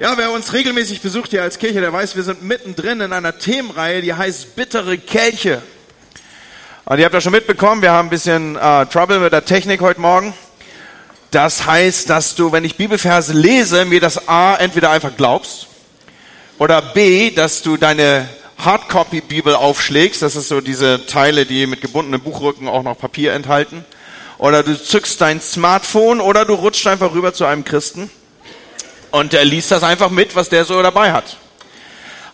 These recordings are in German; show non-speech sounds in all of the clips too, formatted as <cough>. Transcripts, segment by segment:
Ja, wer uns regelmäßig besucht hier als Kirche, der weiß, wir sind mittendrin in einer Themenreihe, die heißt Bittere Kelche. Und ihr habt ja schon mitbekommen, wir haben ein bisschen äh, Trouble mit der Technik heute Morgen. Das heißt, dass du, wenn ich Bibelverse lese, mir das A entweder einfach glaubst oder B, dass du deine Hardcopy-Bibel aufschlägst. Das ist so diese Teile, die mit gebundenen Buchrücken auch noch Papier enthalten. Oder du zückst dein Smartphone oder du rutscht einfach rüber zu einem Christen und er liest das einfach mit, was der so dabei hat.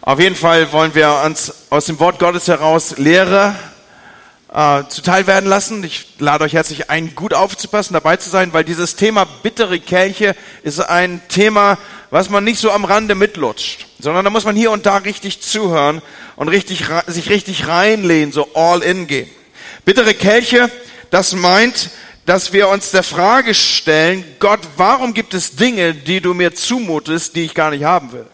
Auf jeden Fall wollen wir uns aus dem Wort Gottes heraus Lehre äh, zuteil werden lassen. Ich lade euch herzlich ein, gut aufzupassen, dabei zu sein, weil dieses Thema bittere Kelche ist ein Thema, was man nicht so am Rande mitlutscht, sondern da muss man hier und da richtig zuhören und richtig, sich richtig reinlehnen, so all in gehen. Bittere Kelche, das meint, dass wir uns der Frage stellen, Gott, warum gibt es Dinge, die du mir zumutest, die ich gar nicht haben will?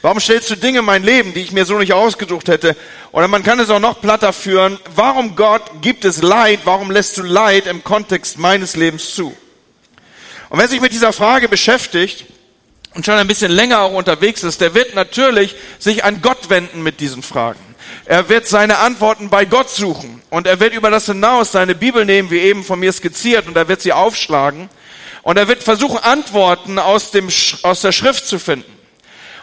Warum stellst du Dinge in mein Leben, die ich mir so nicht ausgesucht hätte? Oder man kann es auch noch platter führen. Warum Gott gibt es Leid? Warum lässt du Leid im Kontext meines Lebens zu? Und wer sich mit dieser Frage beschäftigt und schon ein bisschen länger auch unterwegs ist, der wird natürlich sich an Gott wenden mit diesen Fragen. Er wird seine Antworten bei Gott suchen. Und er wird über das hinaus seine Bibel nehmen, wie eben von mir skizziert, und er wird sie aufschlagen. Und er wird versuchen, Antworten aus, dem, aus der Schrift zu finden.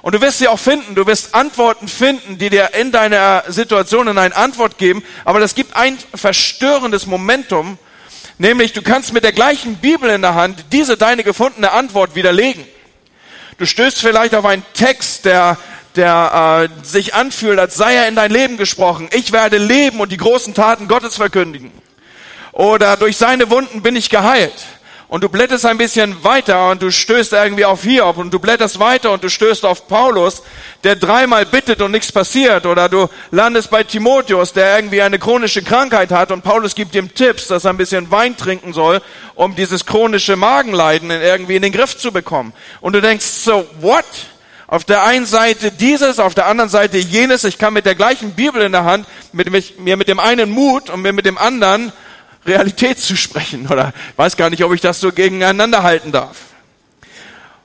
Und du wirst sie auch finden, du wirst Antworten finden, die dir in deiner Situation eine Antwort geben, aber das gibt ein verstörendes Momentum, nämlich du kannst mit der gleichen Bibel in der Hand diese deine gefundene Antwort widerlegen. Du stößt vielleicht auf einen Text, der der äh, sich anfühlt, als sei er in dein Leben gesprochen. Ich werde leben und die großen Taten Gottes verkündigen. Oder durch seine Wunden bin ich geheilt. Und du blätterst ein bisschen weiter und du stößt irgendwie auf Hiob und du blätterst weiter und du stößt auf Paulus, der dreimal bittet und nichts passiert. Oder du landest bei Timotheus, der irgendwie eine chronische Krankheit hat und Paulus gibt ihm Tipps, dass er ein bisschen Wein trinken soll, um dieses chronische Magenleiden irgendwie in den Griff zu bekommen. Und du denkst so, what? Auf der einen Seite dieses, auf der anderen Seite jenes. Ich kann mit der gleichen Bibel in der Hand mit, mir mit dem einen Mut und mir mit dem anderen Realität zu sprechen. Oder weiß gar nicht, ob ich das so gegeneinander halten darf.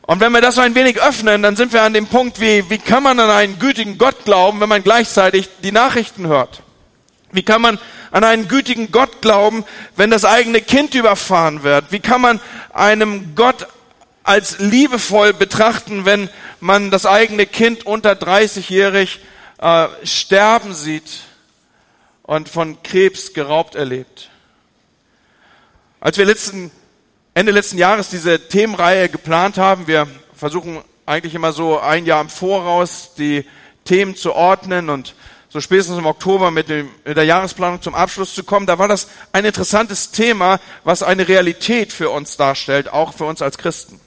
Und wenn wir das so ein wenig öffnen, dann sind wir an dem Punkt, wie, wie kann man an einen gütigen Gott glauben, wenn man gleichzeitig die Nachrichten hört? Wie kann man an einen gütigen Gott glauben, wenn das eigene Kind überfahren wird? Wie kann man einem Gott als liebevoll betrachten, wenn man das eigene Kind unter 30-jährig äh, sterben sieht und von Krebs geraubt erlebt. Als wir letzten, Ende letzten Jahres diese Themenreihe geplant haben, wir versuchen eigentlich immer so ein Jahr im Voraus die Themen zu ordnen und so spätestens im Oktober mit, dem, mit der Jahresplanung zum Abschluss zu kommen. Da war das ein interessantes Thema, was eine Realität für uns darstellt, auch für uns als Christen.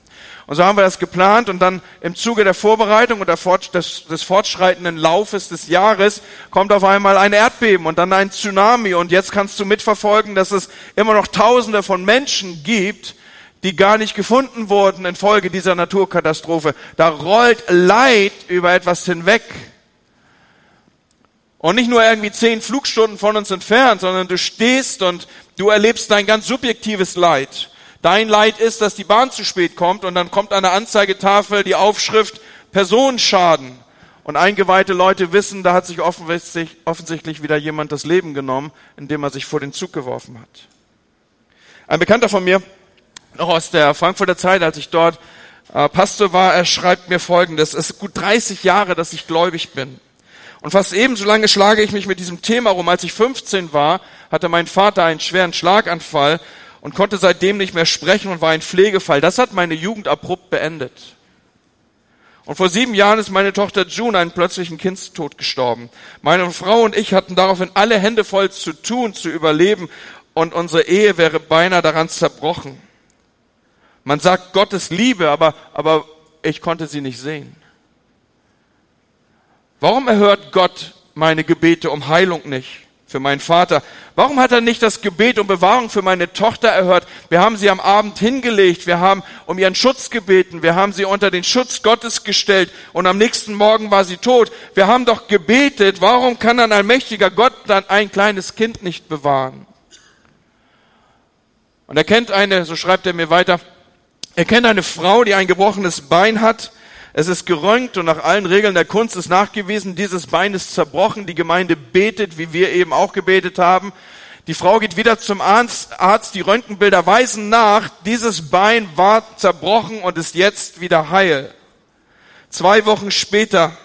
Und so haben wir das geplant und dann im Zuge der Vorbereitung und des, fortschreitenden Laufes des Jahres kommt auf einmal ein Erdbeben und dann ein Tsunami und jetzt kannst du mitverfolgen, dass es immer noch Tausende von Menschen gibt, die gar nicht gefunden wurden infolge dieser Naturkatastrophe. Da rollt Leid über etwas hinweg. Und nicht nur irgendwie zehn Flugstunden von uns entfernt, sondern du stehst und du erlebst dein ganz subjektives Leid. Dein Leid ist, dass die Bahn zu spät kommt und dann kommt an der Anzeigetafel die Aufschrift Personenschaden. Und eingeweihte Leute wissen, da hat sich offensichtlich, offensichtlich wieder jemand das Leben genommen, indem er sich vor den Zug geworfen hat. Ein Bekannter von mir, noch aus der Frankfurter Zeit, als ich dort äh, Pastor war, er schreibt mir Folgendes. Es ist gut 30 Jahre, dass ich gläubig bin. Und fast ebenso lange schlage ich mich mit diesem Thema rum. Als ich 15 war, hatte mein Vater einen schweren Schlaganfall und konnte seitdem nicht mehr sprechen und war ein Pflegefall. Das hat meine Jugend abrupt beendet. Und vor sieben Jahren ist meine Tochter June einen plötzlichen Kindstod gestorben. Meine Frau und ich hatten daraufhin alle Hände voll zu tun, zu überleben und unsere Ehe wäre beinahe daran zerbrochen. Man sagt Gottes Liebe, aber, aber ich konnte sie nicht sehen. Warum erhört Gott meine Gebete um Heilung nicht? Für meinen Vater. Warum hat er nicht das Gebet um Bewahrung für meine Tochter erhört? Wir haben sie am Abend hingelegt, wir haben um ihren Schutz gebeten, wir haben sie unter den Schutz Gottes gestellt und am nächsten Morgen war sie tot. Wir haben doch gebetet, warum kann ein allmächtiger Gott dann ein kleines Kind nicht bewahren? Und er kennt eine, so schreibt er mir weiter, er kennt eine Frau, die ein gebrochenes Bein hat, Es ist gerönt und nach allen Regeln der Kunst ist nachgewiesen, dieses Bein ist zerbrochen. Die Gemeinde betet, wie wir eben auch gebetet haben. Die Frau geht wieder zum Arzt, Arzt, die Röntgenbilder weisen nach, dieses Bein war zerbrochen und ist jetzt wieder heil. Zwei Wochen später,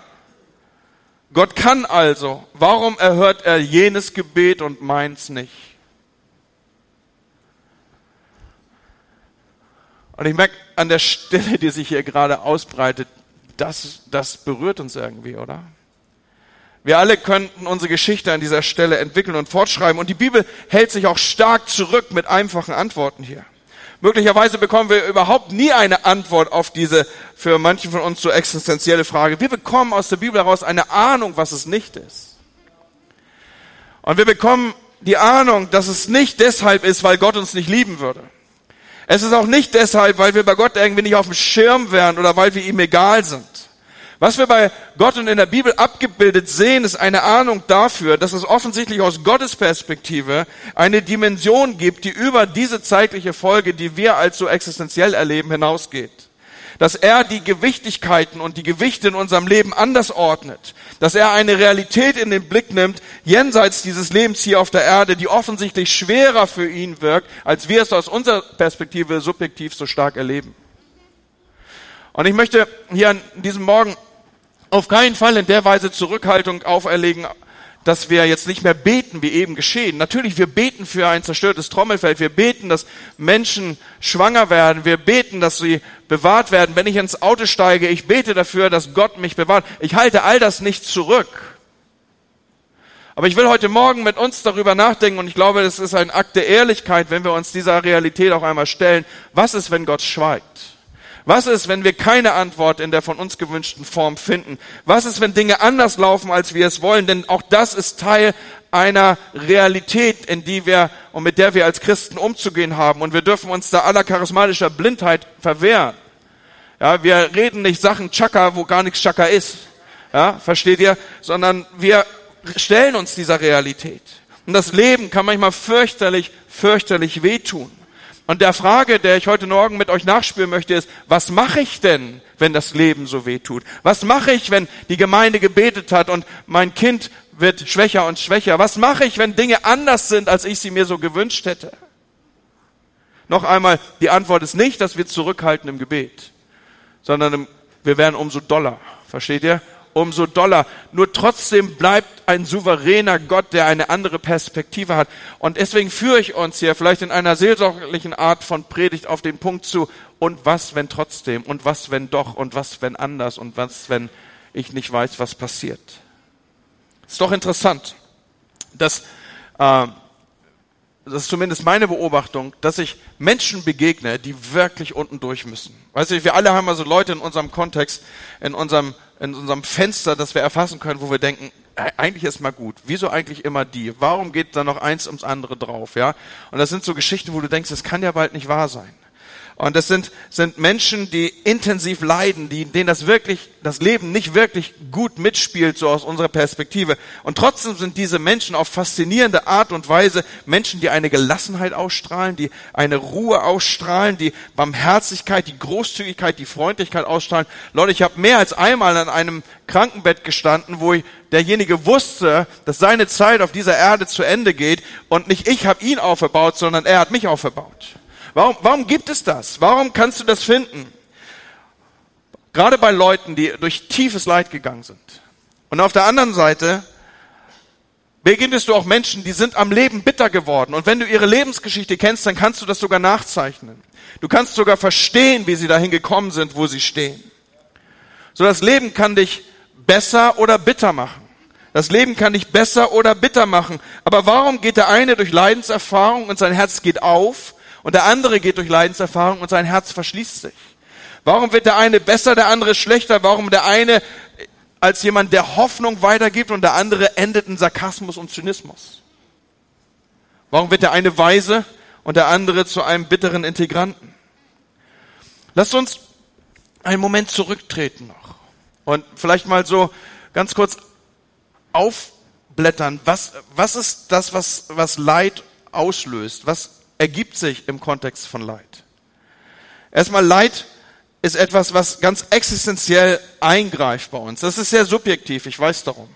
Gott kann also, warum erhört er jenes Gebet und meins nicht? Und ich merke an der Stelle, die sich hier gerade ausbreitet, das, das berührt uns irgendwie, oder? Wir alle könnten unsere Geschichte an dieser Stelle entwickeln und fortschreiben. Und die Bibel hält sich auch stark zurück mit einfachen Antworten hier. Möglicherweise bekommen wir überhaupt nie eine Antwort auf diese für manche von uns so existenzielle Frage. Wir bekommen aus der Bibel heraus eine Ahnung, was es nicht ist. Und wir bekommen die Ahnung, dass es nicht deshalb ist, weil Gott uns nicht lieben würde. Es ist auch nicht deshalb, weil wir bei Gott irgendwie nicht auf dem Schirm wären oder weil wir ihm egal sind. Was wir bei Gott und in der Bibel abgebildet sehen, ist eine Ahnung dafür, dass es offensichtlich aus Gottes Perspektive eine Dimension gibt, die über diese zeitliche Folge, die wir als so existenziell erleben, hinausgeht dass er die Gewichtigkeiten und die Gewichte in unserem Leben anders ordnet, dass er eine Realität in den Blick nimmt, jenseits dieses Lebens hier auf der Erde, die offensichtlich schwerer für ihn wirkt, als wir es aus unserer Perspektive subjektiv so stark erleben. Und ich möchte hier an diesem Morgen auf keinen Fall in der Weise Zurückhaltung auferlegen, dass wir jetzt nicht mehr beten, wie eben geschehen. Natürlich, wir beten für ein zerstörtes Trommelfeld. Wir beten, dass Menschen schwanger werden. Wir beten, dass sie bewahrt werden. Wenn ich ins Auto steige, ich bete dafür, dass Gott mich bewahrt. Ich halte all das nicht zurück. Aber ich will heute Morgen mit uns darüber nachdenken und ich glaube, das ist ein Akt der Ehrlichkeit, wenn wir uns dieser Realität auch einmal stellen. Was ist, wenn Gott schweigt? Was ist, wenn wir keine Antwort in der von uns gewünschten Form finden? Was ist, wenn Dinge anders laufen, als wir es wollen? Denn auch das ist Teil einer Realität, in die wir und mit der wir als Christen umzugehen haben. Und wir dürfen uns da aller charismatischer Blindheit verwehren. Ja, wir reden nicht Sachen Chaka, wo gar nichts Chaka ist. Ja, versteht ihr? Sondern wir stellen uns dieser Realität. Und das Leben kann manchmal fürchterlich, fürchterlich wehtun. Und der Frage, der ich heute Morgen mit euch nachspüren möchte, ist, was mache ich denn, wenn das Leben so weh tut? Was mache ich, wenn die Gemeinde gebetet hat und mein Kind wird schwächer und schwächer? Was mache ich, wenn Dinge anders sind, als ich sie mir so gewünscht hätte? Noch einmal, die Antwort ist nicht, dass wir zurückhalten im Gebet, sondern wir werden umso doller. Versteht ihr? Umso doller. Nur trotzdem bleibt ein souveräner Gott, der eine andere Perspektive hat. Und deswegen führe ich uns hier vielleicht in einer seelsorglichen Art von Predigt auf den Punkt zu, und was, wenn trotzdem, und was, wenn doch, und was, wenn anders, und was, wenn ich nicht weiß, was passiert. Ist doch interessant, dass äh, das ist zumindest meine Beobachtung, dass ich Menschen begegne, die wirklich unten durch müssen. Weißt du, wir alle haben also Leute in unserem Kontext, in unserem, in unserem Fenster, das wir erfassen können, wo wir denken, eigentlich ist mal gut. Wieso eigentlich immer die? Warum geht da noch eins ums andere drauf, ja? Und das sind so Geschichten, wo du denkst, das kann ja bald nicht wahr sein. Und das sind, sind Menschen, die intensiv leiden, die, denen das wirklich, das Leben nicht wirklich gut mitspielt, so aus unserer Perspektive. Und trotzdem sind diese Menschen auf faszinierende Art und Weise Menschen, die eine Gelassenheit ausstrahlen, die eine Ruhe ausstrahlen, die Barmherzigkeit, die Großzügigkeit, die Freundlichkeit ausstrahlen. Leute, ich habe mehr als einmal an einem Krankenbett gestanden, wo ich, derjenige wusste, dass seine Zeit auf dieser Erde zu Ende geht und nicht ich habe ihn auferbaut, sondern er hat mich auferbaut. Warum, warum gibt es das? Warum kannst du das finden? Gerade bei Leuten, die durch tiefes Leid gegangen sind. Und auf der anderen Seite beginnst du auch Menschen, die sind am Leben bitter geworden. Und wenn du ihre Lebensgeschichte kennst, dann kannst du das sogar nachzeichnen. Du kannst sogar verstehen, wie sie dahin gekommen sind, wo sie stehen. So das Leben kann dich besser oder bitter machen. Das Leben kann dich besser oder bitter machen. Aber warum geht der eine durch Leidenserfahrung und sein Herz geht auf und der andere geht durch Leidenserfahrung und sein Herz verschließt sich. Warum wird der eine besser, der andere schlechter? Warum der eine als jemand, der Hoffnung weitergibt und der andere endet in Sarkasmus und Zynismus? Warum wird der eine weise und der andere zu einem bitteren Integranten? Lasst uns einen Moment zurücktreten noch und vielleicht mal so ganz kurz aufblättern. Was, was ist das, was, was Leid auslöst? Was ergibt sich im Kontext von Leid. Erstmal Leid ist etwas, was ganz existenziell eingreift bei uns. Das ist sehr subjektiv, ich weiß darum.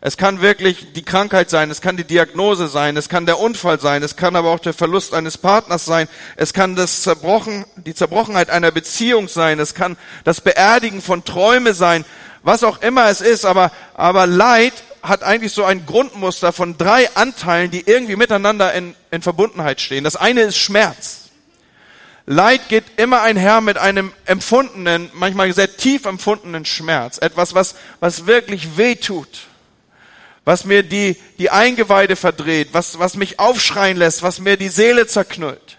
Es kann wirklich die Krankheit sein, es kann die Diagnose sein, es kann der Unfall sein, es kann aber auch der Verlust eines Partners sein, es kann das Zerbrochen, die Zerbrochenheit einer Beziehung sein, es kann das Beerdigen von Träume sein, was auch immer es ist, aber, aber Leid hat eigentlich so ein Grundmuster von drei Anteilen, die irgendwie miteinander in, in Verbundenheit stehen. Das eine ist Schmerz. Leid geht immer einher mit einem empfundenen, manchmal sehr tief empfundenen Schmerz. Etwas, was, was wirklich weh tut. Was mir die, die Eingeweide verdreht, was, was mich aufschreien lässt, was mir die Seele zerknüllt.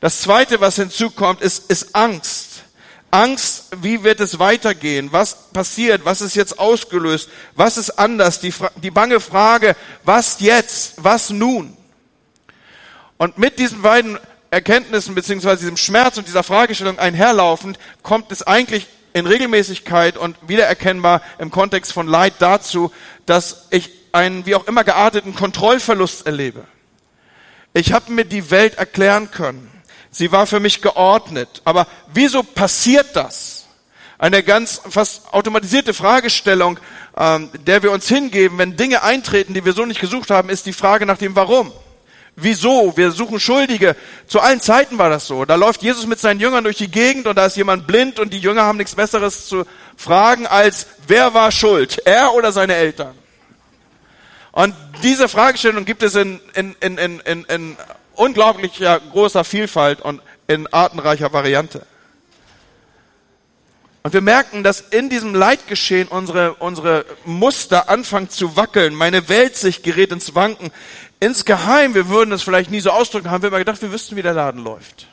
Das zweite, was hinzukommt, ist, ist Angst. Angst, wie wird es weitergehen? Was passiert? Was ist jetzt ausgelöst? Was ist anders? Die, die bange Frage, was jetzt? Was nun? Und mit diesen beiden Erkenntnissen beziehungsweise diesem Schmerz und dieser Fragestellung einherlaufend kommt es eigentlich in Regelmäßigkeit und wiedererkennbar im Kontext von Leid dazu, dass ich einen wie auch immer gearteten Kontrollverlust erlebe. Ich habe mir die Welt erklären können. Sie war für mich geordnet. Aber wieso passiert das? Eine ganz fast automatisierte Fragestellung, ähm, der wir uns hingeben, wenn Dinge eintreten, die wir so nicht gesucht haben, ist die Frage nach dem Warum. Wieso? Wir suchen Schuldige. Zu allen Zeiten war das so. Da läuft Jesus mit seinen Jüngern durch die Gegend und da ist jemand blind und die Jünger haben nichts Besseres zu fragen als, wer war schuld? Er oder seine Eltern? Und diese Fragestellung gibt es in, in, in, in, in, in unglaublicher großer Vielfalt und in artenreicher Variante. Und wir merken, dass in diesem Leidgeschehen unsere, unsere Muster anfangen zu wackeln. Meine Welt sich gerät ins Wanken. Insgeheim, wir würden es vielleicht nie so ausdrücken, haben wir immer gedacht, wir wüssten, wie der Laden läuft.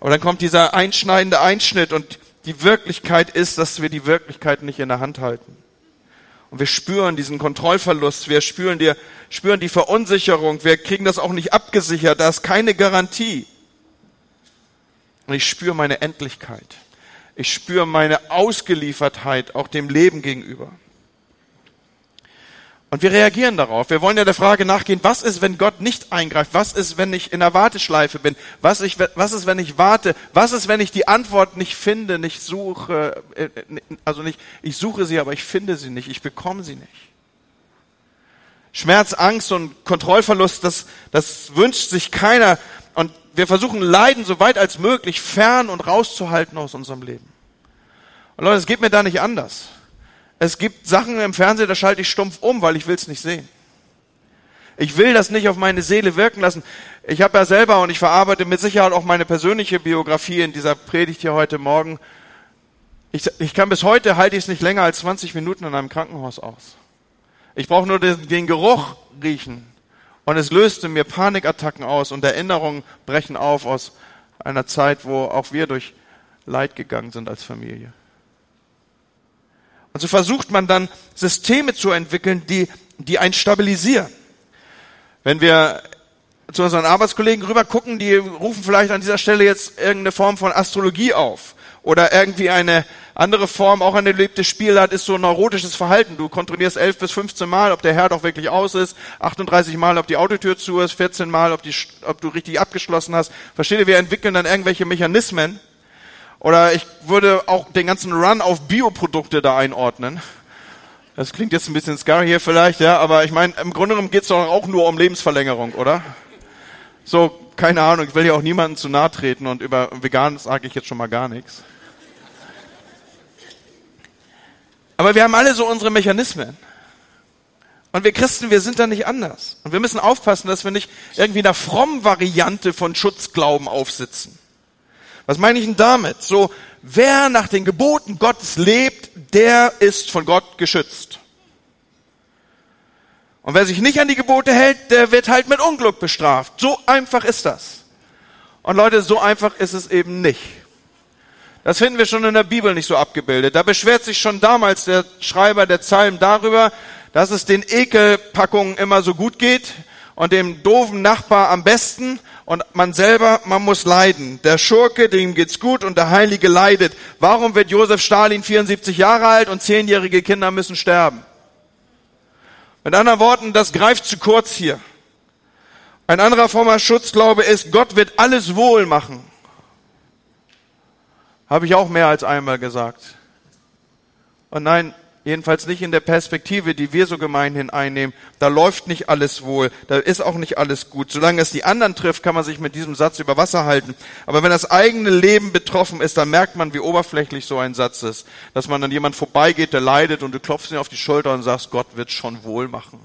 Aber dann kommt dieser einschneidende Einschnitt und die Wirklichkeit ist, dass wir die Wirklichkeit nicht in der Hand halten. Und wir spüren diesen Kontrollverlust, wir spüren die, spüren die Verunsicherung, wir kriegen das auch nicht abgesichert, da ist keine Garantie. Und ich spüre meine Endlichkeit. Ich spüre meine Ausgeliefertheit auch dem Leben gegenüber. Und wir reagieren darauf. Wir wollen ja der Frage nachgehen, was ist, wenn Gott nicht eingreift? Was ist, wenn ich in der Warteschleife bin? Was, ich, was ist, wenn ich warte? Was ist, wenn ich die Antwort nicht finde, nicht suche? Äh, also nicht, ich suche sie, aber ich finde sie nicht. Ich bekomme sie nicht. Schmerz, Angst und Kontrollverlust, das, das wünscht sich keiner. Und wir versuchen Leiden so weit als möglich fern und rauszuhalten aus unserem Leben. Und Leute, es geht mir da nicht anders. Es gibt Sachen im Fernsehen, da schalte ich stumpf um, weil ich will es nicht sehen. Ich will das nicht auf meine Seele wirken lassen. Ich habe ja selber und ich verarbeite mit Sicherheit auch meine persönliche Biografie in dieser Predigt hier heute Morgen. Ich, ich kann bis heute halte ich es nicht länger als 20 Minuten in einem Krankenhaus aus. Ich brauche nur den, den Geruch riechen und es löste mir Panikattacken aus und Erinnerungen brechen auf aus einer Zeit, wo auch wir durch Leid gegangen sind als Familie. Und so versucht man dann Systeme zu entwickeln, die, die einen stabilisieren. Wenn wir zu unseren Arbeitskollegen rüber gucken, die rufen vielleicht an dieser Stelle jetzt irgendeine Form von Astrologie auf oder irgendwie eine andere Form, auch ein erlebtes Spiel hat, ist so neurotisches Verhalten. Du kontrollierst 11 bis 15 Mal, ob der Herd auch wirklich aus ist, 38 Mal, ob die Autotür zu ist, 14 Mal, ob, die, ob du richtig abgeschlossen hast. Versteht ihr, wir entwickeln dann irgendwelche Mechanismen, oder ich würde auch den ganzen Run auf Bioprodukte da einordnen. Das klingt jetzt ein bisschen scary hier vielleicht, ja, aber ich meine, im Grunde genommen geht es doch auch nur um Lebensverlängerung, oder? So, keine Ahnung, ich will ja auch niemandem zu nahe treten und über vegan sage ich jetzt schon mal gar nichts. Aber wir haben alle so unsere Mechanismen. Und wir Christen, wir sind da nicht anders. Und wir müssen aufpassen, dass wir nicht irgendwie einer frommen Variante von Schutzglauben aufsitzen. Was meine ich denn damit? So, wer nach den Geboten Gottes lebt, der ist von Gott geschützt. Und wer sich nicht an die Gebote hält, der wird halt mit Unglück bestraft. So einfach ist das. Und Leute, so einfach ist es eben nicht. Das finden wir schon in der Bibel nicht so abgebildet. Da beschwert sich schon damals der Schreiber der Psalmen darüber, dass es den Ekelpackungen immer so gut geht und dem doofen Nachbar am besten und man selber, man muss leiden. Der Schurke, dem geht's gut und der Heilige leidet. Warum wird Josef Stalin 74 Jahre alt und zehnjährige Kinder müssen sterben? Mit anderen Worten, das greift zu kurz hier. Ein anderer frommer Schutzglaube ist, Gott wird alles wohl machen. Habe ich auch mehr als einmal gesagt. Und nein, jedenfalls nicht in der Perspektive, die wir so gemeinhin einnehmen. Da läuft nicht alles wohl, da ist auch nicht alles gut. Solange es die anderen trifft, kann man sich mit diesem Satz über Wasser halten. Aber wenn das eigene Leben betroffen ist, dann merkt man, wie oberflächlich so ein Satz ist. Dass man an jemand vorbeigeht, der leidet und du klopfst ihn auf die Schulter und sagst, Gott wird schon wohl machen.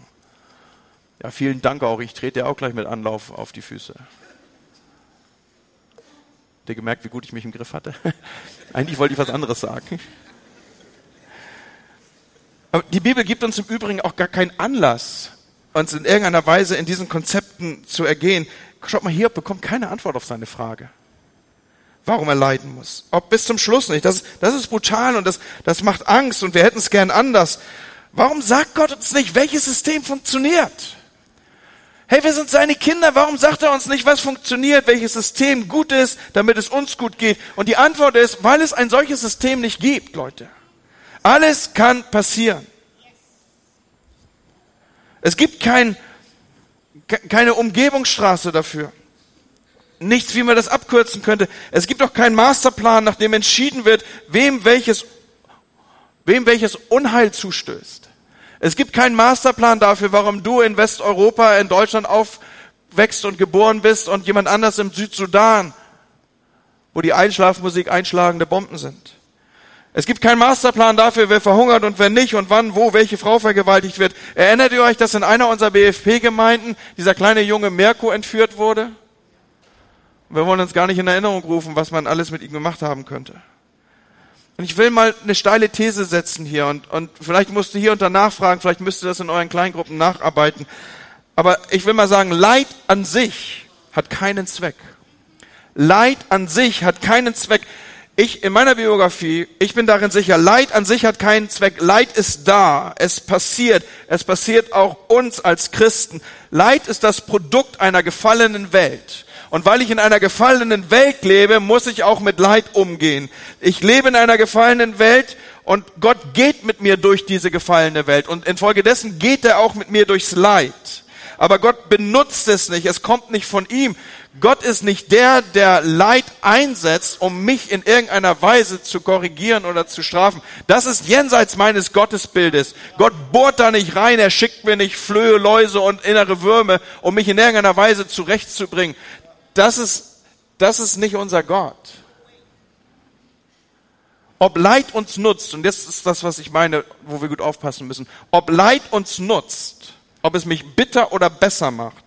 Ja, vielen Dank auch. Ich trete dir auch gleich mit Anlauf auf die Füße. Habt ihr gemerkt, wie gut ich mich im Griff hatte? <laughs> Eigentlich wollte ich was anderes sagen. Die Bibel gibt uns im Übrigen auch gar keinen Anlass, uns in irgendeiner Weise in diesen Konzepten zu ergehen. Schaut mal, hier bekommt keine Antwort auf seine Frage. Warum er leiden muss. Ob bis zum Schluss nicht. Das, das ist brutal und das, das macht Angst und wir hätten es gern anders. Warum sagt Gott uns nicht, welches System funktioniert? Hey, wir sind seine Kinder. Warum sagt er uns nicht, was funktioniert, welches System gut ist, damit es uns gut geht? Und die Antwort ist, weil es ein solches System nicht gibt, Leute. Alles kann passieren. Es gibt kein, keine Umgebungsstraße dafür. Nichts, wie man das abkürzen könnte. Es gibt auch keinen Masterplan, nach dem entschieden wird, wem welches, wem welches Unheil zustößt. Es gibt keinen Masterplan dafür, warum du in Westeuropa, in Deutschland aufwächst und geboren bist und jemand anders im Südsudan, wo die Einschlafmusik einschlagende Bomben sind. Es gibt keinen Masterplan dafür, wer verhungert und wer nicht und wann, wo, welche Frau vergewaltigt wird. Erinnert ihr euch, dass in einer unserer BFP-Gemeinden dieser kleine junge Merko entführt wurde? Wir wollen uns gar nicht in Erinnerung rufen, was man alles mit ihm gemacht haben könnte. Und ich will mal eine steile These setzen hier und, und vielleicht musst du hier und da nachfragen, vielleicht müsst ihr das in euren Kleingruppen nacharbeiten. Aber ich will mal sagen, Leid an sich hat keinen Zweck. Leid an sich hat keinen Zweck. Ich in meiner Biografie, ich bin darin sicher, Leid an sich hat keinen Zweck. Leid ist da, es passiert, es passiert auch uns als Christen. Leid ist das Produkt einer gefallenen Welt. Und weil ich in einer gefallenen Welt lebe, muss ich auch mit Leid umgehen. Ich lebe in einer gefallenen Welt und Gott geht mit mir durch diese gefallene Welt. Und infolgedessen geht er auch mit mir durchs Leid. Aber Gott benutzt es nicht. Es kommt nicht von ihm. Gott ist nicht der, der Leid einsetzt, um mich in irgendeiner Weise zu korrigieren oder zu strafen. Das ist jenseits meines Gottesbildes. Gott bohrt da nicht rein. Er schickt mir nicht Flöhe, Läuse und innere Würme, um mich in irgendeiner Weise zurechtzubringen das ist, das ist nicht unser Gott. Ob Leid uns nutzt, und das ist das, was ich meine, wo wir gut aufpassen müssen, ob Leid uns nutzt, ob es mich bitter oder besser macht,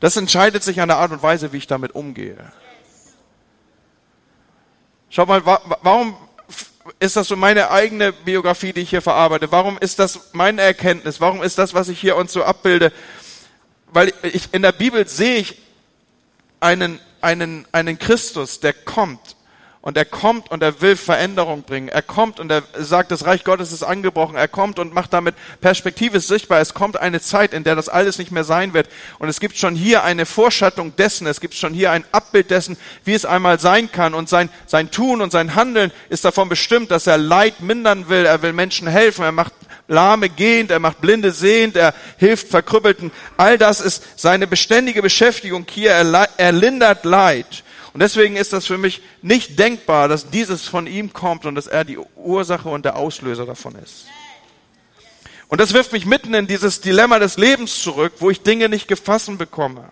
das entscheidet sich an der Art und Weise, wie ich damit umgehe. Schau mal, warum ist das so meine eigene Biografie, die ich hier verarbeite? Warum ist das meine Erkenntnis? Warum ist das, was ich hier uns so abbilde? Weil ich in der Bibel sehe ich einen, einen, einen Christus, der kommt und er kommt und er will Veränderung bringen. Er kommt und er sagt, das Reich Gottes ist angebrochen. Er kommt und macht damit Perspektive sichtbar. Es kommt eine Zeit, in der das alles nicht mehr sein wird. Und es gibt schon hier eine Vorschattung dessen. Es gibt schon hier ein Abbild dessen, wie es einmal sein kann. Und sein, sein Tun und sein Handeln ist davon bestimmt, dass er Leid mindern will. Er will Menschen helfen. Er macht Lahme gehend, er macht Blinde sehend, er hilft Verkrüppelten. All das ist seine beständige Beschäftigung hier. Er, er lindert Leid. Und deswegen ist das für mich nicht denkbar, dass dieses von ihm kommt und dass er die Ursache und der Auslöser davon ist. Und das wirft mich mitten in dieses Dilemma des Lebens zurück, wo ich Dinge nicht gefassen bekomme.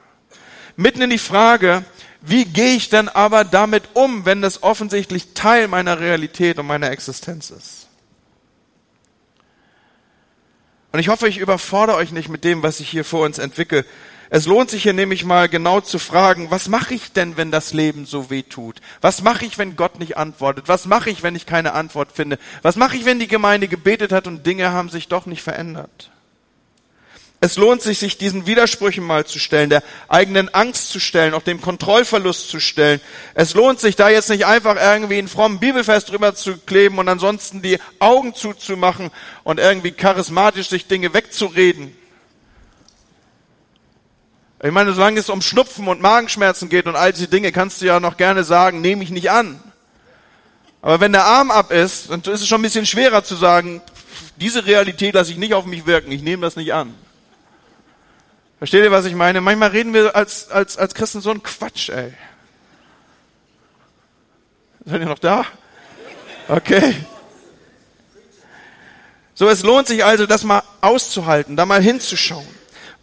Mitten in die Frage, wie gehe ich denn aber damit um, wenn das offensichtlich Teil meiner Realität und meiner Existenz ist? Und ich hoffe, ich überfordere euch nicht mit dem, was ich hier vor uns entwickle. Es lohnt sich hier nämlich mal genau zu fragen, was mache ich denn, wenn das Leben so weh tut? Was mache ich, wenn Gott nicht antwortet? Was mache ich, wenn ich keine Antwort finde? Was mache ich, wenn die Gemeinde gebetet hat und Dinge haben sich doch nicht verändert? Es lohnt sich, sich diesen Widersprüchen mal zu stellen, der eigenen Angst zu stellen, auch dem Kontrollverlust zu stellen. Es lohnt sich, da jetzt nicht einfach irgendwie einen frommen Bibelfest drüber zu kleben und ansonsten die Augen zuzumachen und irgendwie charismatisch sich Dinge wegzureden. Ich meine, solange es um Schnupfen und Magenschmerzen geht und all diese Dinge, kannst du ja noch gerne sagen, nehme ich nicht an. Aber wenn der Arm ab ist, dann ist es schon ein bisschen schwerer zu sagen, diese Realität lasse ich nicht auf mich wirken, ich nehme das nicht an. Versteht ihr, was ich meine? Manchmal reden wir als, als, als Christen so einen Quatsch, ey. Seid ihr noch da? Okay. So, es lohnt sich also, das mal auszuhalten, da mal hinzuschauen.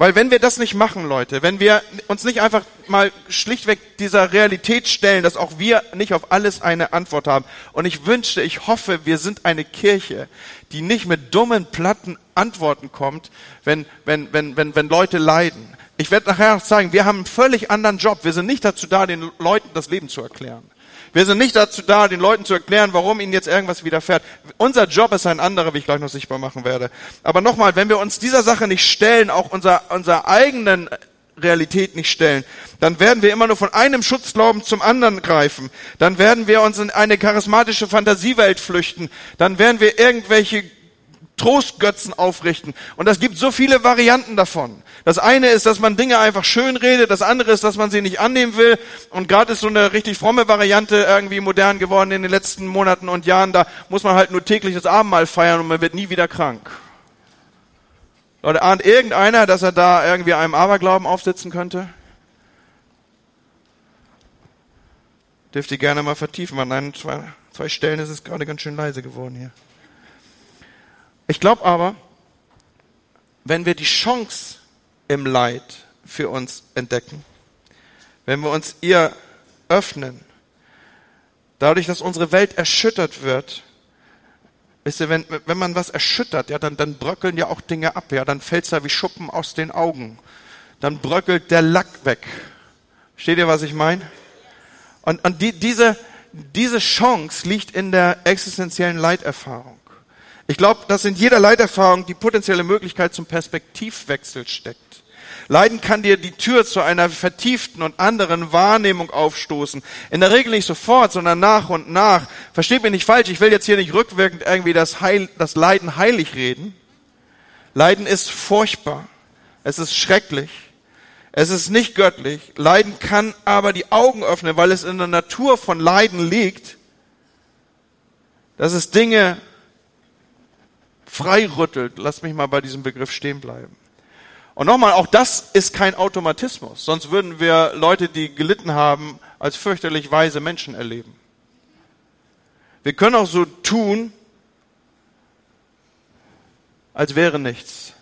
Weil wenn wir das nicht machen, Leute, wenn wir uns nicht einfach mal schlichtweg dieser Realität stellen, dass auch wir nicht auf alles eine Antwort haben. Und ich wünschte, ich hoffe, wir sind eine Kirche, die nicht mit dummen, platten Antworten kommt, wenn, wenn, wenn, wenn, wenn Leute leiden. Ich werde nachher noch sagen, wir haben einen völlig anderen Job. Wir sind nicht dazu da, den Leuten das Leben zu erklären. Wir sind nicht dazu da, den Leuten zu erklären, warum ihnen jetzt irgendwas widerfährt. Unser Job ist ein anderer, wie ich gleich noch sichtbar machen werde. Aber nochmal, wenn wir uns dieser Sache nicht stellen, auch unser, unserer eigenen Realität nicht stellen, dann werden wir immer nur von einem Schutzglauben zum anderen greifen. Dann werden wir uns in eine charismatische Fantasiewelt flüchten. Dann werden wir irgendwelche Trostgötzen aufrichten. Und es gibt so viele Varianten davon. Das eine ist, dass man Dinge einfach schön redet, das andere ist, dass man sie nicht annehmen will. Und gerade ist so eine richtig fromme Variante irgendwie modern geworden in den letzten Monaten und Jahren. Da muss man halt nur täglich das Abendmahl feiern und man wird nie wieder krank. Leute, ahnt irgendeiner, dass er da irgendwie einem Aberglauben aufsitzen könnte? Dürft ihr gerne mal vertiefen. An ein, zwei, zwei Stellen ist es gerade ganz schön leise geworden hier. Ich glaube aber, wenn wir die Chance im Leid für uns entdecken, wenn wir uns ihr öffnen, dadurch, dass unsere Welt erschüttert wird, wisst ihr, wenn, wenn man was erschüttert, ja, dann, dann bröckeln ja auch Dinge ab, ja, dann fällt's ja wie Schuppen aus den Augen, dann bröckelt der Lack weg. Steht ihr, was ich meine? Und, und die, diese, diese Chance liegt in der existenziellen Leiterfahrung. Ich glaube, dass in jeder Leiterfahrung die potenzielle Möglichkeit zum Perspektivwechsel steckt. Leiden kann dir die Tür zu einer vertieften und anderen Wahrnehmung aufstoßen. In der Regel nicht sofort, sondern nach und nach. Versteht mich nicht falsch, ich will jetzt hier nicht rückwirkend irgendwie das, Heil, das Leiden heilig reden. Leiden ist furchtbar. Es ist schrecklich. Es ist nicht göttlich. Leiden kann aber die Augen öffnen, weil es in der Natur von Leiden liegt, dass es Dinge freirüttelt. Lass mich mal bei diesem Begriff stehen bleiben. Und nochmal, auch das ist kein Automatismus. Sonst würden wir Leute, die gelitten haben, als fürchterlich weise Menschen erleben. Wir können auch so tun, als wäre nichts.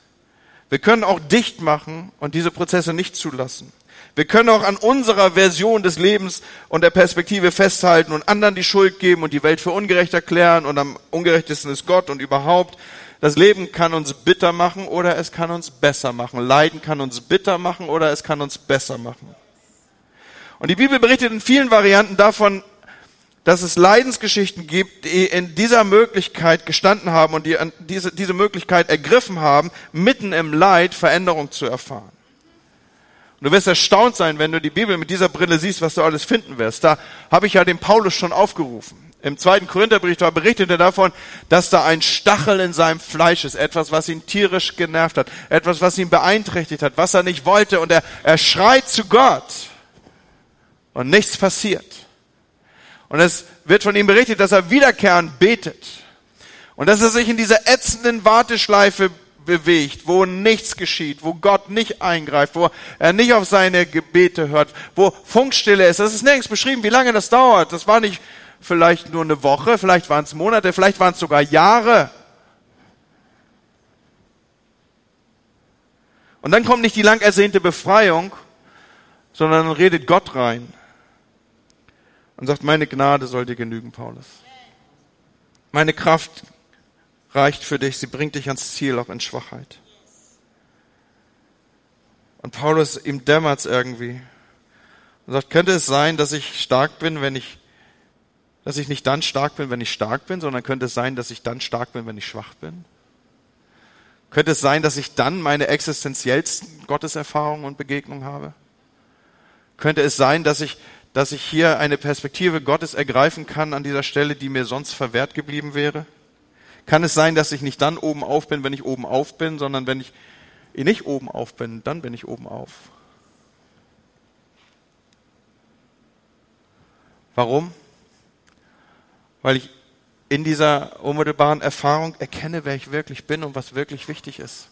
Wir können auch dicht machen und diese Prozesse nicht zulassen. Wir können auch an unserer Version des Lebens und der Perspektive festhalten und anderen die Schuld geben und die Welt für ungerecht erklären und am ungerechtesten ist Gott und überhaupt. Das Leben kann uns bitter machen oder es kann uns besser machen. Leiden kann uns bitter machen oder es kann uns besser machen. Und die Bibel berichtet in vielen Varianten davon, dass es Leidensgeschichten gibt, die in dieser Möglichkeit gestanden haben und die diese, diese Möglichkeit ergriffen haben, mitten im Leid Veränderung zu erfahren. Und du wirst erstaunt sein, wenn du die Bibel mit dieser Brille siehst, was du alles finden wirst. Da habe ich ja den Paulus schon aufgerufen. Im zweiten Korintherbrief berichtet er davon, dass da ein Stachel in seinem Fleisch ist, etwas, was ihn tierisch genervt hat, etwas, was ihn beeinträchtigt hat, was er nicht wollte. Und er, er schreit zu Gott und nichts passiert. Und es wird von ihm berichtet, dass er wiederkehrend betet und dass er sich in dieser ätzenden Warteschleife bewegt, wo nichts geschieht, wo Gott nicht eingreift, wo er nicht auf seine Gebete hört, wo Funkstille ist. Das ist nirgends beschrieben, wie lange das dauert. Das war nicht vielleicht nur eine Woche, vielleicht waren es Monate, vielleicht waren es sogar Jahre. Und dann kommt nicht die lang ersehnte Befreiung, sondern dann redet Gott rein und sagt, meine Gnade soll dir genügen, Paulus. Meine Kraft reicht für dich, sie bringt dich ans Ziel, auch in Schwachheit. Und Paulus, ihm dämmert's irgendwie. Und sagt, könnte es sein, dass ich stark bin, wenn ich, dass ich nicht dann stark bin, wenn ich stark bin, sondern könnte es sein, dass ich dann stark bin, wenn ich schwach bin? Könnte es sein, dass ich dann meine existenziellsten Gotteserfahrungen und Begegnungen habe? Könnte es sein, dass ich, dass ich hier eine Perspektive Gottes ergreifen kann an dieser Stelle, die mir sonst verwehrt geblieben wäre? Kann es sein, dass ich nicht dann oben auf bin, wenn ich oben auf bin, sondern wenn ich nicht oben auf bin, dann bin ich oben auf? Warum? Weil ich in dieser unmittelbaren Erfahrung erkenne, wer ich wirklich bin und was wirklich wichtig ist.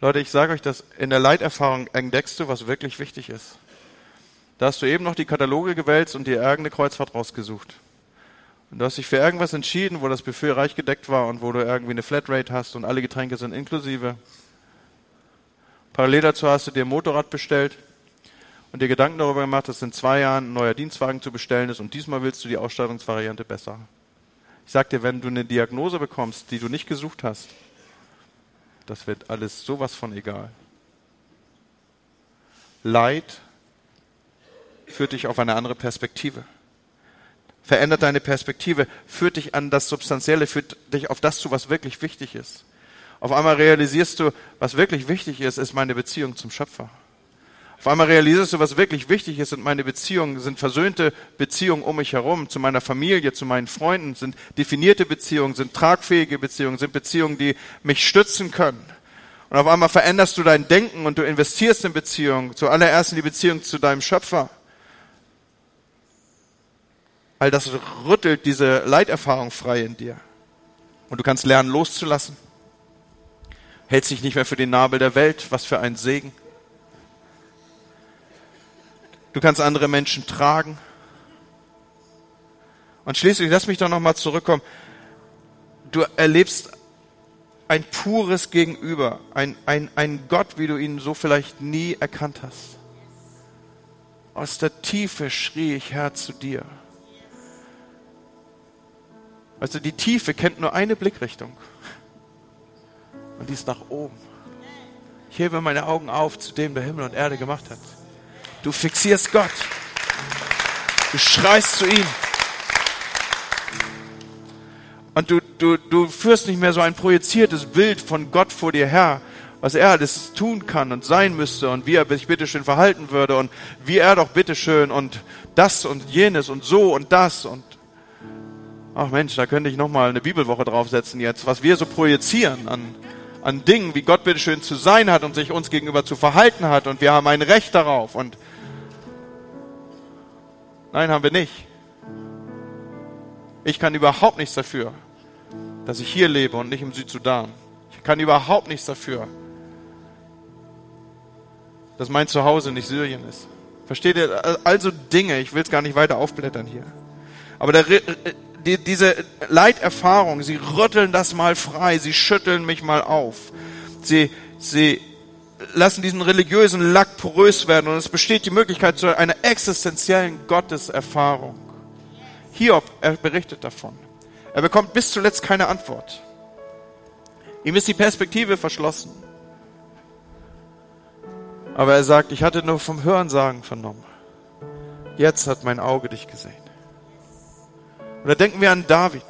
Leute, ich sage euch das, in der Leiterfahrung entdeckst du, was wirklich wichtig ist. Da hast du eben noch die Kataloge gewälzt und dir irgendeine Kreuzfahrt rausgesucht. Du hast dich für irgendwas entschieden, wo das Buffet reich gedeckt war und wo du irgendwie eine Flatrate hast und alle Getränke sind inklusive. Parallel dazu hast du dir ein Motorrad bestellt und dir Gedanken darüber gemacht, dass in zwei Jahren ein neuer Dienstwagen zu bestellen ist und diesmal willst du die Ausstattungsvariante besser. Ich sag dir, wenn du eine Diagnose bekommst, die du nicht gesucht hast, das wird alles sowas von egal. Leid führt dich auf eine andere Perspektive. Verändert deine Perspektive, führt dich an das Substanzielle, führt dich auf das zu, was wirklich wichtig ist. Auf einmal realisierst du, was wirklich wichtig ist, ist meine Beziehung zum Schöpfer. Auf einmal realisierst du, was wirklich wichtig ist, sind meine Beziehungen, sind versöhnte Beziehungen um mich herum, zu meiner Familie, zu meinen Freunden, sind definierte Beziehungen, sind tragfähige Beziehungen, sind Beziehungen, die mich stützen können. Und auf einmal veränderst du dein Denken und du investierst in Beziehungen, zuallererst in die Beziehung zu deinem Schöpfer. All das rüttelt diese Leiterfahrung frei in dir. Und du kannst lernen loszulassen. Hältst dich nicht mehr für den Nabel der Welt. Was für ein Segen. Du kannst andere Menschen tragen. Und schließlich, lass mich doch nochmal zurückkommen. Du erlebst ein pures Gegenüber, ein, ein, ein Gott, wie du ihn so vielleicht nie erkannt hast. Aus der Tiefe schrie ich Herr zu dir. Also die Tiefe kennt nur eine Blickrichtung. Und die ist nach oben. Ich hebe meine Augen auf zu dem, der Himmel und Erde gemacht hat. Du fixierst Gott. Du schreist zu ihm. Und du, du, du führst nicht mehr so ein projiziertes Bild von Gott vor dir her, was er alles tun kann und sein müsste und wie er sich bitteschön verhalten würde und wie er doch bitteschön und das und jenes und so und das und ach Mensch, da könnte ich nochmal eine Bibelwoche draufsetzen jetzt, was wir so projizieren an, an Dingen, wie Gott bitteschön zu sein hat und sich uns gegenüber zu verhalten hat und wir haben ein Recht darauf und nein, haben wir nicht. Ich kann überhaupt nichts dafür, dass ich hier lebe und nicht im Südsudan. Ich kann überhaupt nichts dafür, dass mein Zuhause nicht Syrien ist. Versteht ihr? Also Dinge, ich will es gar nicht weiter aufblättern hier. Aber der, die, diese Leiterfahrung, sie rütteln das mal frei, sie schütteln mich mal auf. Sie, sie lassen diesen religiösen Lack porös werden und es besteht die Möglichkeit zu einer existenziellen Gotteserfahrung. Hiob, er berichtet davon. Er bekommt bis zuletzt keine Antwort. Ihm ist die Perspektive verschlossen. Aber er sagt, ich hatte nur vom Hörensagen vernommen. Jetzt hat mein Auge dich gesehen. Oder denken wir an David.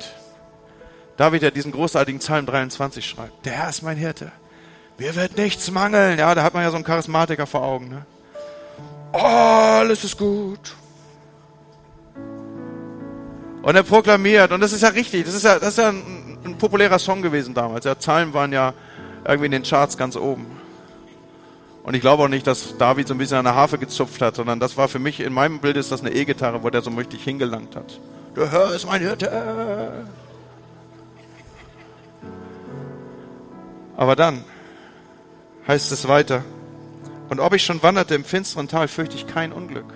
David, der diesen großartigen Psalm 23 schreibt. Der Herr ist mein Hirte. Mir wird nichts mangeln. Ja, da hat man ja so einen Charismatiker vor Augen. Ne? Alles ist gut. Und er proklamiert, und das ist ja richtig, das ist ja, das ist ja ein, ein populärer Song gewesen damals. Ja, Zahlen waren ja irgendwie in den Charts ganz oben. Und ich glaube auch nicht, dass David so ein bisschen an der Harfe gezupft hat, sondern das war für mich, in meinem Bild ist das eine E-Gitarre, wo der so richtig hingelangt hat. Der Herr ist mein Hirte. Aber dann heißt es weiter. Und ob ich schon wanderte im finsteren Tal, fürchte ich kein Unglück.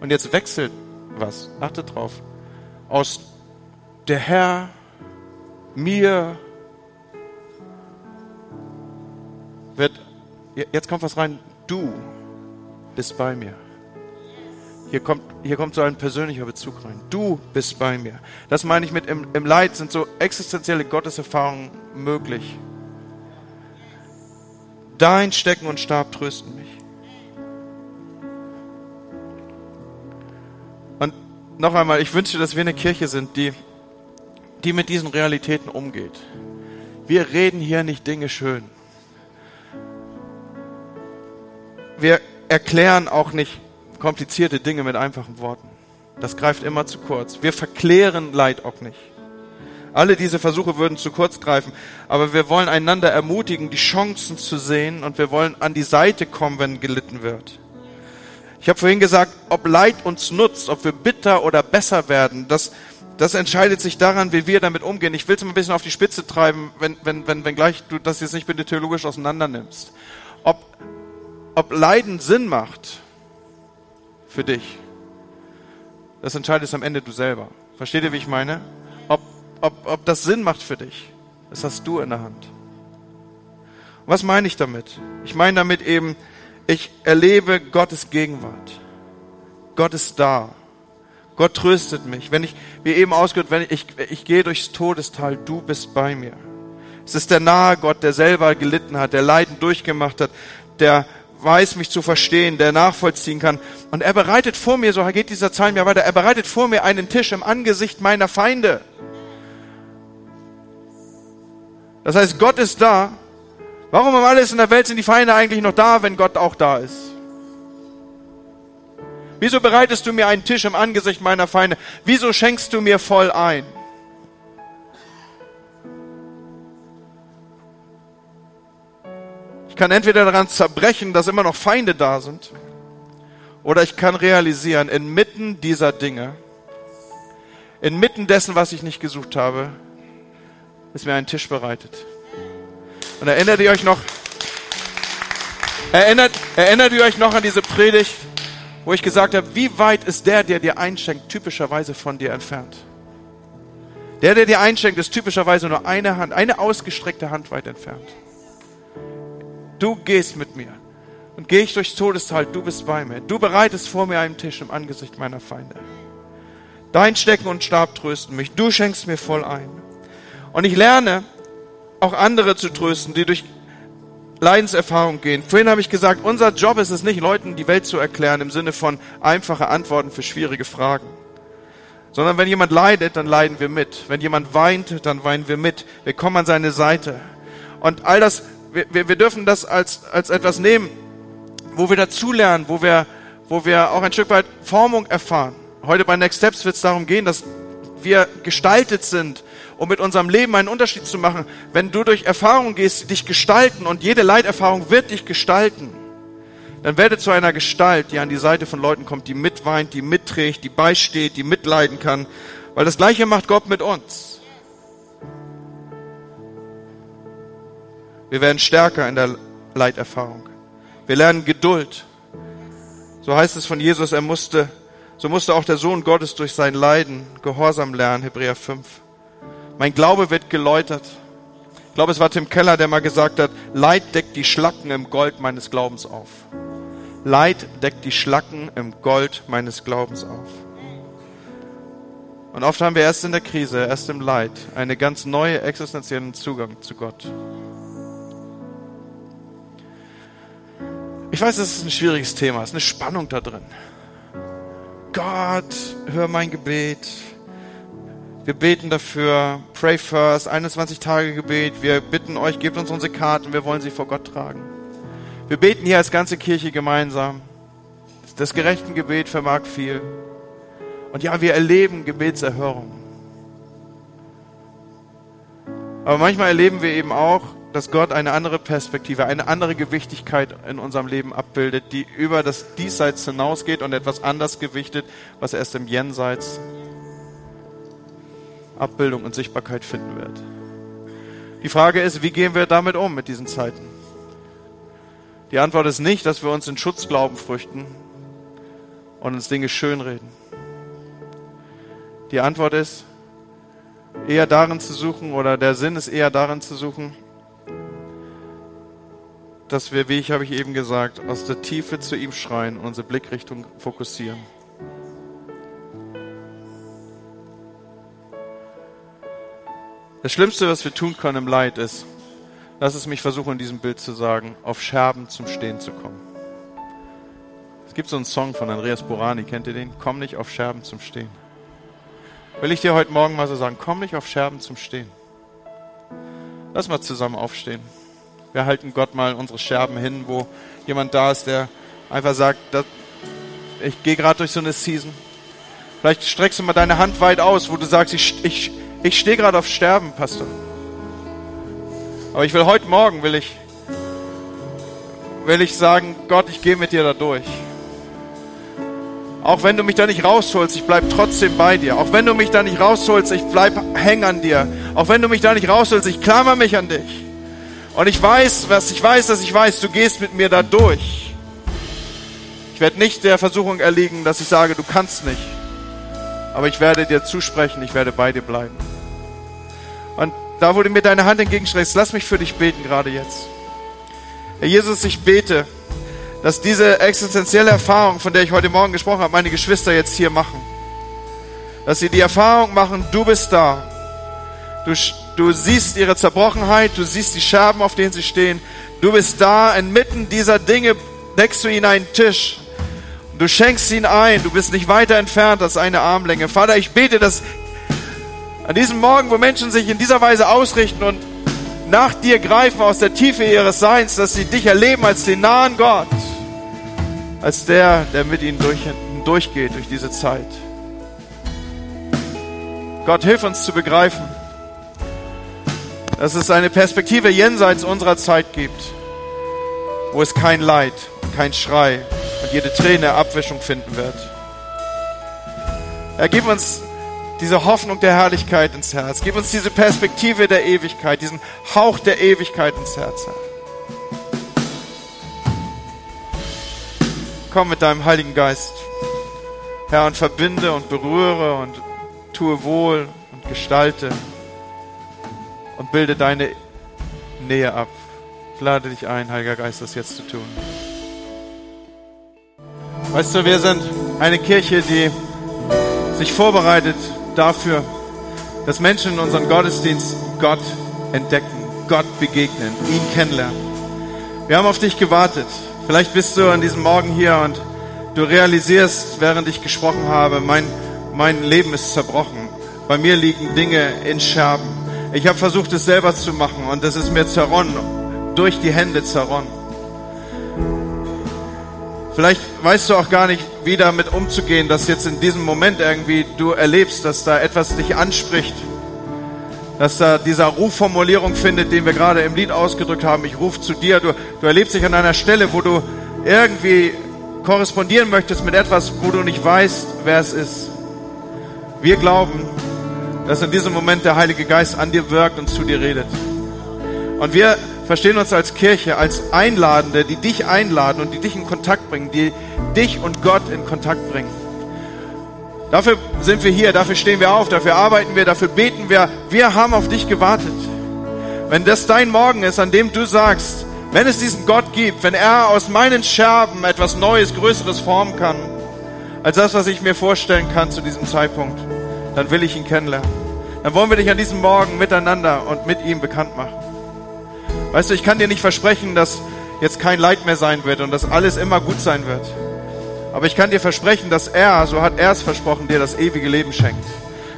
Und jetzt wechselt was. Achtet drauf aus der Herr mir wird, jetzt kommt was rein, du bist bei mir. Hier kommt, hier kommt so ein persönlicher Bezug rein. Du bist bei mir. Das meine ich mit im, im Leid sind so existenzielle Gotteserfahrungen möglich. Dein Stecken und Stab trösten mich. noch einmal, ich wünsche, dass wir eine Kirche sind, die, die mit diesen Realitäten umgeht. Wir reden hier nicht Dinge schön. Wir erklären auch nicht komplizierte Dinge mit einfachen Worten. Das greift immer zu kurz. Wir verklären Leid auch nicht. Alle diese Versuche würden zu kurz greifen, aber wir wollen einander ermutigen, die Chancen zu sehen und wir wollen an die Seite kommen, wenn gelitten wird. Ich habe vorhin gesagt, ob Leid uns nutzt, ob wir bitter oder besser werden, das, das entscheidet sich daran, wie wir damit umgehen. Ich will es mal ein bisschen auf die Spitze treiben, wenn, wenn, wenn, wenn gleich du das jetzt nicht bitte theologisch auseinander nimmst. Ob, ob Leiden Sinn macht, für dich. Das entscheidest am Ende du selber. Versteht ihr, wie ich meine? Ob, ob, ob das Sinn macht für dich, das hast du in der Hand. Und was meine ich damit? Ich meine damit eben, ich erlebe Gottes Gegenwart. Gott ist da. Gott tröstet mich. Wenn ich, wie eben ausgehört, wenn ich, ich, ich gehe durchs Todestal, du bist bei mir. Es ist der nahe Gott, der selber gelitten hat, der Leiden durchgemacht hat, der weiß, mich zu verstehen, der nachvollziehen kann. Und er bereitet vor mir, so geht dieser Psalm ja weiter, er bereitet vor mir einen Tisch im Angesicht meiner Feinde. Das heißt, Gott ist da. Warum um alles in der Welt sind die Feinde eigentlich noch da, wenn Gott auch da ist? Wieso bereitest du mir einen Tisch im Angesicht meiner Feinde? Wieso schenkst du mir voll ein? Ich kann entweder daran zerbrechen, dass immer noch Feinde da sind, oder ich kann realisieren, inmitten dieser Dinge, inmitten dessen, was ich nicht gesucht habe, ist mir ein Tisch bereitet. Und erinnert ihr euch noch, erinnert, erinnert ihr euch noch an diese Predigt, wo ich gesagt habe, wie weit ist der, der dir einschenkt, typischerweise von dir entfernt? Der, der dir einschenkt, ist typischerweise nur eine Hand, eine ausgestreckte Hand weit entfernt. Du gehst mit mir. Und gehe ich durchs Todestal, du bist bei mir. Du bereitest vor mir einen Tisch im Angesicht meiner Feinde. Dein Stecken und Stab trösten mich. Du schenkst mir voll ein. Und ich lerne, auch andere zu trösten, die durch Leidenserfahrung gehen. Vorhin habe ich gesagt, unser Job ist es nicht, Leuten die Welt zu erklären im Sinne von einfache Antworten für schwierige Fragen. Sondern wenn jemand leidet, dann leiden wir mit. Wenn jemand weint, dann weinen wir mit. Wir kommen an seine Seite. Und all das wir, wir, wir dürfen das als, als etwas nehmen, wo wir dazulernen, wo wir, wo wir auch ein Stück weit Formung erfahren. Heute bei Next Steps wird es darum gehen, dass wir gestaltet sind, um mit unserem Leben einen Unterschied zu machen. Wenn du durch Erfahrungen gehst, dich gestalten und jede Leiterfahrung wird dich gestalten, dann werde zu einer Gestalt, die an die Seite von Leuten kommt, die mitweint, die mitträgt, die beisteht, die mitleiden kann. Weil das Gleiche macht Gott mit uns. Wir werden stärker in der Leiterfahrung. Wir lernen Geduld. So heißt es von Jesus, er musste, so musste auch der Sohn Gottes durch sein Leiden Gehorsam lernen, Hebräer 5. Mein Glaube wird geläutert. Ich glaube, es war Tim Keller, der mal gesagt hat, Leid deckt die Schlacken im Gold meines Glaubens auf. Leid deckt die Schlacken im Gold meines Glaubens auf. Und oft haben wir erst in der Krise, erst im Leid, einen ganz neuen existenziellen Zugang zu Gott. Ich weiß, das ist ein schwieriges Thema, es ist eine Spannung da drin. Gott, hör mein Gebet. Wir beten dafür. Pray first, 21 Tage Gebet. Wir bitten euch, gebt uns unsere Karten, wir wollen sie vor Gott tragen. Wir beten hier als ganze Kirche gemeinsam. Das gerechte Gebet vermag viel. Und ja, wir erleben Gebetserhörung. Aber manchmal erleben wir eben auch, dass Gott eine andere Perspektive, eine andere Gewichtigkeit in unserem Leben abbildet, die über das Diesseits hinausgeht und etwas anders gewichtet, was erst im Jenseits Abbildung und Sichtbarkeit finden wird. Die Frage ist, wie gehen wir damit um mit diesen Zeiten? Die Antwort ist nicht, dass wir uns in Schutzglauben früchten und uns Dinge schönreden. Die Antwort ist, eher darin zu suchen, oder der Sinn ist eher darin zu suchen, dass wir, wie ich habe ich eben gesagt, aus der Tiefe zu ihm schreien und unsere Blickrichtung fokussieren. Das Schlimmste, was wir tun können im Leid, ist, lass es mich versuchen, in diesem Bild zu sagen, auf Scherben zum Stehen zu kommen. Es gibt so einen Song von Andreas Borani, kennt ihr den? Komm nicht auf Scherben zum Stehen. Will ich dir heute Morgen mal so sagen, komm nicht auf Scherben zum Stehen. Lass mal zusammen aufstehen. Wir halten Gott mal unsere Scherben hin, wo jemand da ist, der einfach sagt, ich gehe gerade durch so eine Season. Vielleicht streckst du mal deine Hand weit aus, wo du sagst, ich, ich, ich stehe gerade auf Sterben, Pastor. Aber ich will heute Morgen, will ich, will ich sagen, Gott, ich gehe mit dir da durch. Auch wenn du mich da nicht rausholst, ich bleib trotzdem bei dir. Auch wenn du mich da nicht rausholst, ich bleib häng an dir. Auch wenn du mich da nicht rausholst, ich klammer mich an dich. Und ich weiß, was ich weiß, dass ich weiß, du gehst mit mir da durch. Ich werde nicht der Versuchung erliegen, dass ich sage, du kannst nicht. Aber ich werde dir zusprechen, ich werde bei dir bleiben. Und da, wo du mir deine Hand entgegenstreckst, lass mich für dich beten gerade jetzt. Herr Jesus, ich bete, dass diese existenzielle Erfahrung, von der ich heute Morgen gesprochen habe, meine Geschwister jetzt hier machen. Dass sie die Erfahrung machen, du bist da. Du, du siehst ihre Zerbrochenheit, du siehst die Scherben, auf denen sie stehen. Du bist da, inmitten dieser Dinge deckst du ihnen einen Tisch. Du schenkst ihn ein, du bist nicht weiter entfernt als eine Armlänge. Vater, ich bete, dass an diesem Morgen, wo Menschen sich in dieser Weise ausrichten und nach dir greifen aus der Tiefe ihres Seins, dass sie dich erleben als den nahen Gott, als der, der mit ihnen durch, durchgeht durch diese Zeit. Gott, hilf uns zu begreifen, dass es eine Perspektive jenseits unserer Zeit gibt, wo es kein Leid, kein Schrei und jede Träne Abwischung finden wird. Er gib uns diese Hoffnung der Herrlichkeit ins Herz. Gib uns diese Perspektive der Ewigkeit, diesen Hauch der Ewigkeit ins Herz. Komm mit deinem Heiligen Geist, Herr, und verbinde und berühre und tue wohl und gestalte und bilde deine Nähe ab. Ich lade dich ein, Heiliger Geist, das jetzt zu tun. Weißt du, wir sind eine Kirche, die sich vorbereitet dafür, dass Menschen in unseren Gottesdienst Gott entdecken, Gott begegnen, ihn kennenlernen. Wir haben auf dich gewartet. Vielleicht bist du an diesem Morgen hier und du realisierst, während ich gesprochen habe, mein, mein Leben ist zerbrochen. Bei mir liegen Dinge in Scherben. Ich habe versucht, es selber zu machen und es ist mir zerronnen, durch die Hände zerronnen. Vielleicht weißt du auch gar nicht, wie damit umzugehen, dass jetzt in diesem Moment irgendwie du erlebst, dass da etwas dich anspricht. Dass da dieser Rufformulierung findet, den wir gerade im Lied ausgedrückt haben. Ich rufe zu dir. Du, du erlebst dich an einer Stelle, wo du irgendwie korrespondieren möchtest mit etwas, wo du nicht weißt, wer es ist. Wir glauben, dass in diesem Moment der Heilige Geist an dir wirkt und zu dir redet. Und wir verstehen uns als Kirche, als Einladende, die dich einladen und die dich in Kontakt bringen, die dich und Gott in Kontakt bringen. Dafür sind wir hier, dafür stehen wir auf, dafür arbeiten wir, dafür beten wir. Wir haben auf dich gewartet. Wenn das dein Morgen ist, an dem du sagst, wenn es diesen Gott gibt, wenn er aus meinen Scherben etwas Neues, Größeres formen kann, als das, was ich mir vorstellen kann zu diesem Zeitpunkt, dann will ich ihn kennenlernen. Dann wollen wir dich an diesem Morgen miteinander und mit ihm bekannt machen. Weißt du, ich kann dir nicht versprechen, dass jetzt kein Leid mehr sein wird und dass alles immer gut sein wird. Aber ich kann dir versprechen, dass er, so hat er es versprochen, dir das ewige Leben schenkt.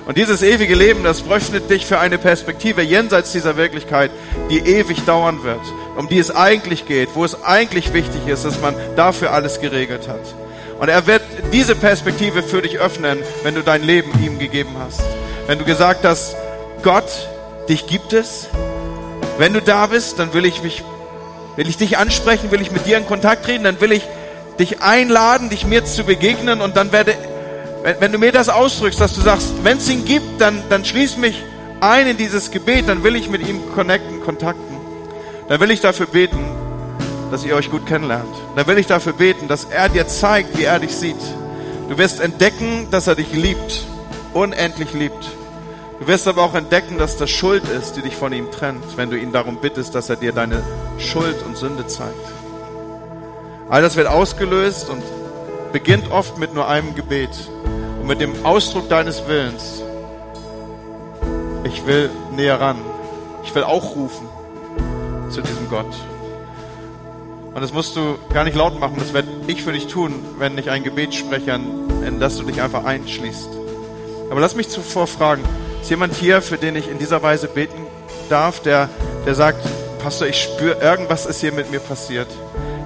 Und dieses ewige Leben, das öffnet dich für eine Perspektive jenseits dieser Wirklichkeit, die ewig dauern wird, um die es eigentlich geht, wo es eigentlich wichtig ist, dass man dafür alles geregelt hat. Und er wird diese Perspektive für dich öffnen, wenn du dein Leben ihm gegeben hast. Wenn du gesagt hast, Gott, dich gibt es, wenn du da bist, dann will ich mich, will ich dich ansprechen, will ich mit dir in Kontakt treten, dann will ich dich einladen, dich mir zu begegnen und dann werde, wenn, wenn du mir das ausdrückst, dass du sagst, wenn es ihn gibt, dann, dann schließ mich ein in dieses Gebet, dann will ich mit ihm connecten, kontakten. Dann will ich dafür beten, dass ihr euch gut kennenlernt. Dann will ich dafür beten, dass er dir zeigt, wie er dich sieht. Du wirst entdecken, dass er dich liebt, unendlich liebt. Du wirst aber auch entdecken, dass das Schuld ist, die dich von ihm trennt, wenn du ihn darum bittest, dass er dir deine Schuld und Sünde zeigt. All das wird ausgelöst und beginnt oft mit nur einem Gebet und mit dem Ausdruck deines Willens. Ich will näher ran. Ich will auch rufen zu diesem Gott. Und das musst du gar nicht laut machen, das werde ich für dich tun, wenn ich ein Gebet spreche, in das du dich einfach einschließt. Aber lass mich zuvor fragen, ist jemand hier, für den ich in dieser Weise beten darf, der, der sagt, Pastor, ich spüre, irgendwas ist hier mit mir passiert.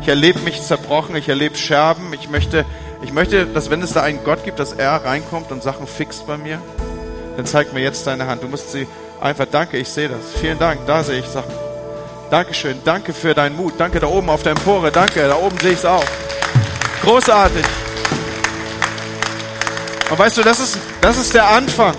Ich erlebe mich zerbrochen, ich erlebe Scherben. Ich möchte, ich möchte, dass wenn es da einen Gott gibt, dass er reinkommt und Sachen fixt bei mir, dann zeig mir jetzt deine Hand. Du musst sie einfach, danke, ich sehe das. Vielen Dank, da sehe ich Sachen. Dankeschön, danke für deinen Mut. Danke da oben auf der Empore, danke, da oben sehe ich es auch. Großartig. Und weißt du, das ist, das ist der Anfang.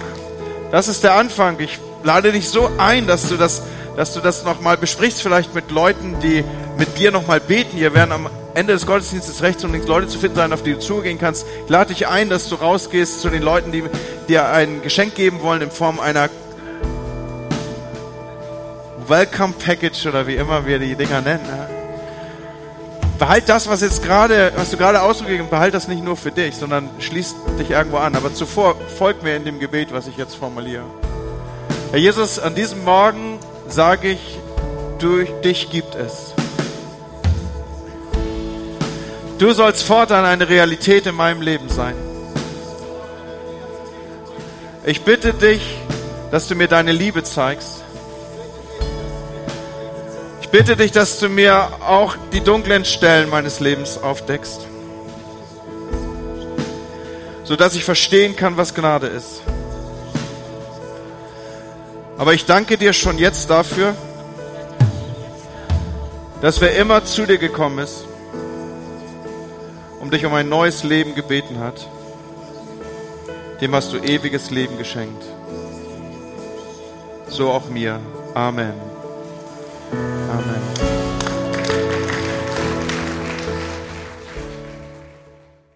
Das ist der Anfang. Ich lade dich so ein, dass du das, dass du das nochmal besprichst, vielleicht mit Leuten, die mit dir nochmal beten. Hier werden am Ende des Gottesdienstes rechts und links Leute zu finden sein, auf die du zugehen kannst. Ich lade dich ein, dass du rausgehst zu den Leuten, die dir ein Geschenk geben wollen in Form einer Welcome Package oder wie immer wir die Dinger nennen. Behalt das, was jetzt gerade, was du gerade ausgegeben hast, behalt das nicht nur für dich, sondern schließ dich irgendwo an. Aber zuvor folg mir in dem Gebet, was ich jetzt formuliere. Herr Jesus, an diesem Morgen sage ich, durch dich gibt es. Du sollst fortan eine Realität in meinem Leben sein. Ich bitte dich, dass du mir deine Liebe zeigst. Bitte dich, dass du mir auch die dunklen Stellen meines Lebens aufdeckst, sodass ich verstehen kann, was Gnade ist. Aber ich danke dir schon jetzt dafür, dass wer immer zu dir gekommen ist, um dich um ein neues Leben gebeten hat, dem hast du ewiges Leben geschenkt. So auch mir. Amen. Amen.